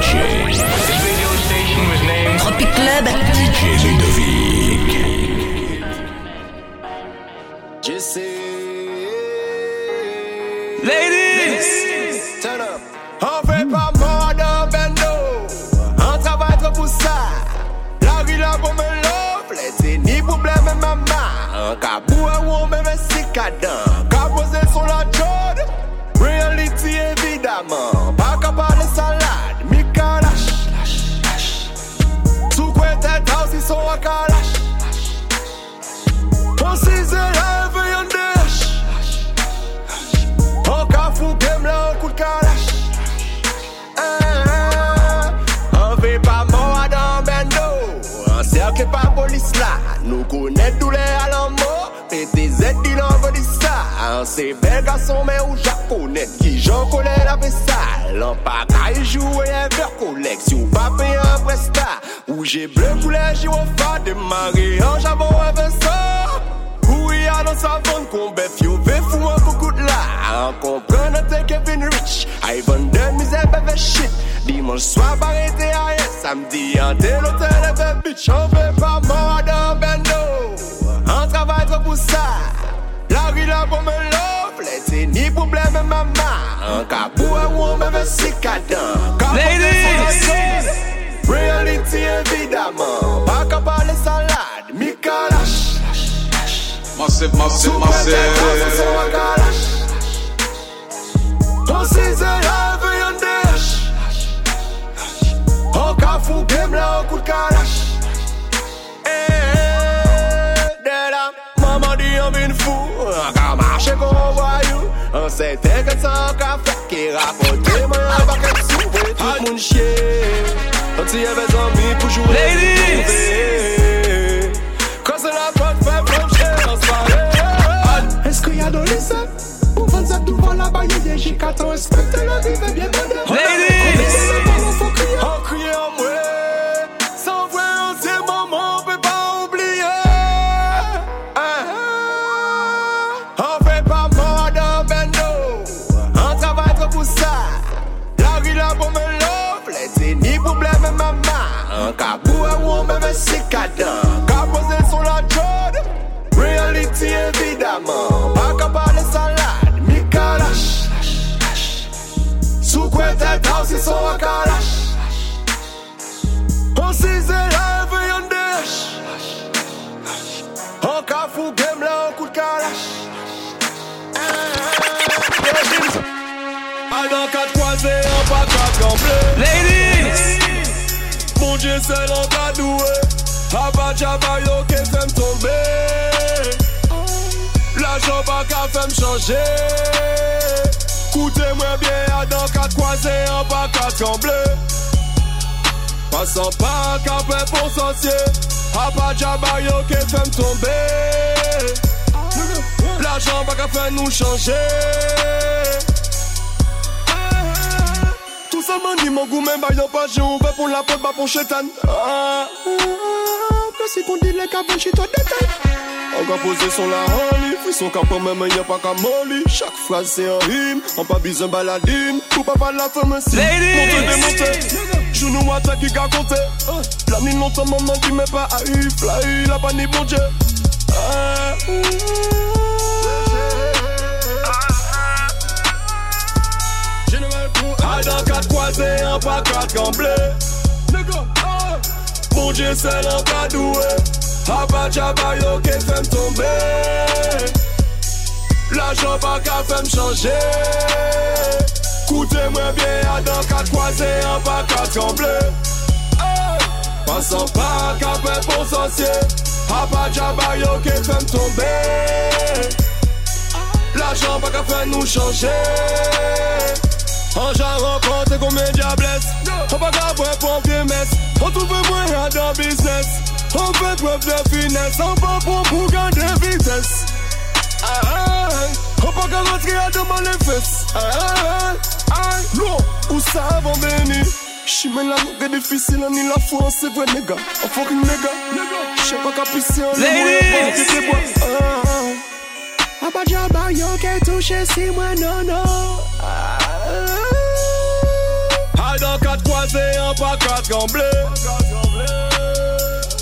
DJ. Tropic Club. DJ Ludovic. Ladies, turn up. On fait pas mort dans bendo. On travaille trop pour ça. La vie là pour me love. C'est ni problème maman. Un cabou à ou même si cadent. Caposé sur la chaude. Reality évidemment. Nous connaissons tous les alamants, PTZ, il en ça. C'est bel garçon, mais où qui j'en connais la vaisselle. En jouer un verre collection, pas payer un prestat. Rouge et bleu, démarrer en un vaisseau. Ouya dans sa vente, qu'on bête, fou un beaucoup de là. Comprends, t'es Kevin Rich, Ivan de misère, bébé shit. Dimanche soir, barré, t'es AS, samedi, un tel bébé bitch, on veut pas mort travaille trop pour ça. La rue là pour me love. C'est ni problème, maman. Un cabou à ou on me si cadent. Ladies. Reality évidemment. Pas capable de salade. Mika lâche. Massive, massive, massive. On s'y élève et Nan se te ket san ka fok Ki rapote mwen an baket soupe Tout moun chye An ti e vezon Un cabou à ou on me met si cadent. Caposé sur la chaude. Reality évidemment. Pas capable de salade. Mika lâche. Sous quoi tête aussi son wakalash. Jabayo qui fait me tomber. La joba qui fait me changer. Coutez-moi bien, à dans quatre croisés, en bas quatre tremblés. Passant pas à café pour sentier. A pas Jabayo qui fait me tomber. La joba qui fait nous changer. Tout ça m'a dit, mon goût, même bah, pas, j'ai ouvert pour la porte, pas bah, pour chétan si kon dile ka ven chito detay An ka pose son la an li Fison ka pran men men yon pa ka moli Chak fraz se an him An pa bizan baladim la fèmè si Monte demonte Jounou a te ki ka konte La ni lontan maman ki men pa a yif La yi la pa ni bonje A dan kat kwaze An pa kat gamble Bon Dje se lan ka dwe ke fem tombe La jan pa ka fem chanje Koute mwen bie adan ka kwaze An pa ka tremble hey! Pasan pa ka pe bon sosye Aba djaba yo ke fem tombe La jan pa ka rencontré combien diablesse On pas qu'à boire pour vieux messe On trouve moyen dans business. On fait preuve de finesse. On pas pour pour gagner vitesse Ah, ah, ah. On pas qu'à rentrer à demain les fesses Ah, ah, ah, ah. Non, où ça va béni Chimè la nou difficile on ni la foi, c'est vrai nègre Un fucking nègre J'sais pas qu'à pisser en Ladies. Abadjaba yo ke touche si mwen non non pas qu'à trembler.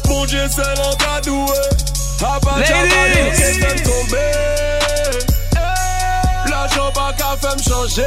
Mon Dieu, c'est l'encadoué. Ladies. qui fait tomber. L'argent pas qu'à faire me changer.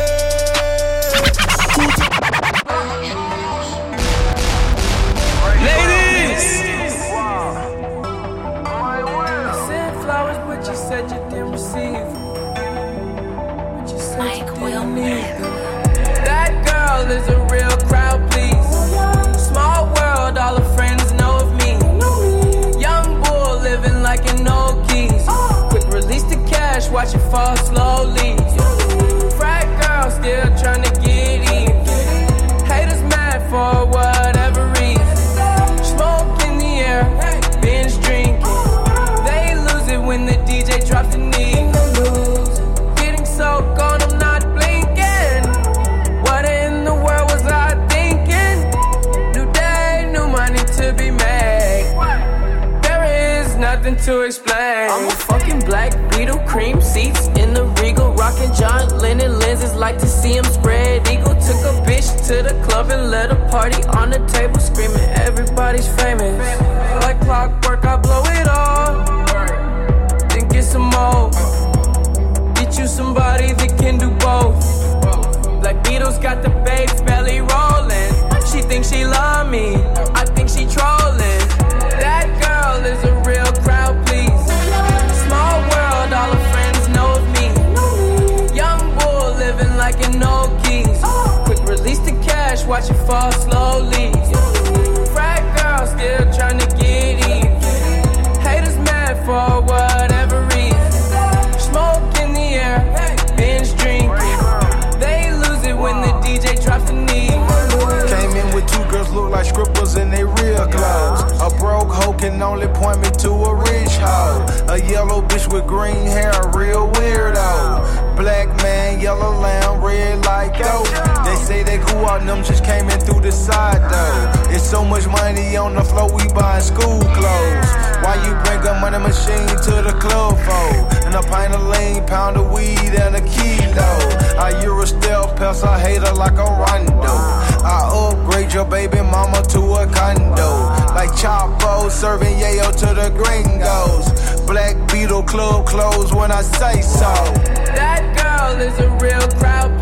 Nothing to explain. I'm a fucking black Beatle, cream seats in the regal, rocking John Lennon lenses. Like to see him spread eagle. Took a bitch to the club and let a party on the table, screaming everybody's famous. Like clockwork, I blow it all, then get some more. Get you somebody that can do both. Black Beatles got the babes belly fall slowly. Frat girl still trying to get even. Haters mad for whatever reason. Smoke in the air, binge drinking. They lose it when the DJ drops the knee. Came in with two girls look like scribbles in they real clothes. A broke hoe can only point me to a rich hoe. A yellow bitch with green hair, a real weirdo. Black man, yellow lamb, red like dope. They say they cool out, them just came in through the side though. It's so much money on the floor, we buying school clothes. Why you bring a money machine to the club for? And a pint of lean, pound of weed, and a kilo. I Euro stealth pest, I hate her like a rondo. I upgrade your baby mama to a condo. Like Chapo serving yayo to the gringos. Black Beatle club closed when I say so. That girl is a real crowd,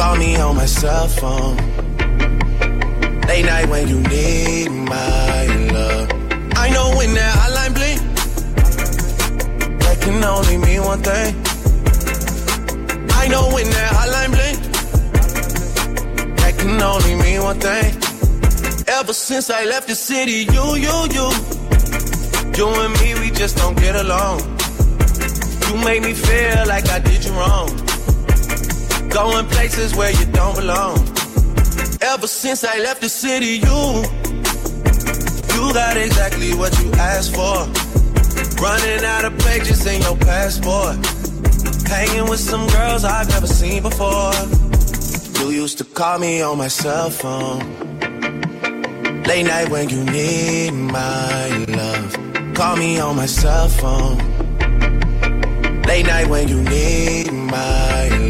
Call me on my cell phone. Late night when you need my love. I know when that hotline blink, that can only mean one thing. I know when that hotline blink, that can only mean one thing. Ever since I left the city, you, you, you. You and me, we just don't get along. You make me feel like I did you wrong. Going places where you don't belong. Ever since I left the city, you, you got exactly what you asked for. Running out of pages in your passport. Hanging with some girls I've never seen before. You used to call me on my cell phone. Late night when you need my love Call me on my cell phone. Late night when you need my love.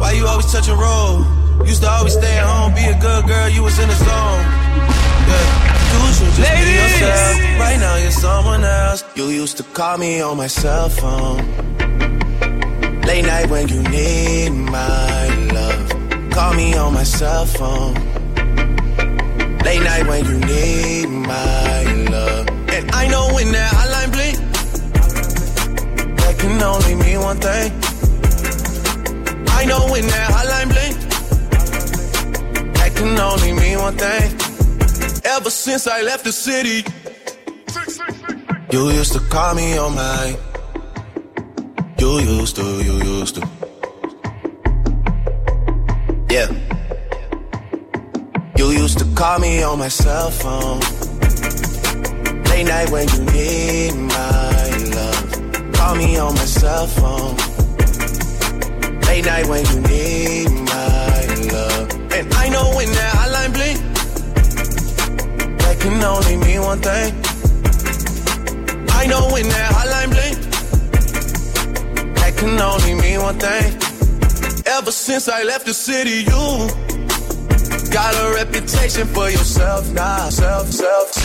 Why you always touch and roll? Used to always stay at home, be a good girl, you was in the zone. Yeah. Ladies. Right now you're someone else. You used to call me on my cell phone. Late night when you need my love. Call me on my cell phone. Late night when you need my love. And I know when that hotline blink, that can only mean one thing. I know when that hotline blink, that can only mean one thing. Ever since I left the city, you used to call me on my you used to, you used to. Yeah. You used to call me on my cell phone. Late night when you need my love. Call me on my cell phone. Late night when you need my love. And I know when that hotline blink, that can only mean one thing. I know when that hotline blink can only mean one thing. Ever since I left the city, you got a reputation for yourself now. Self, self.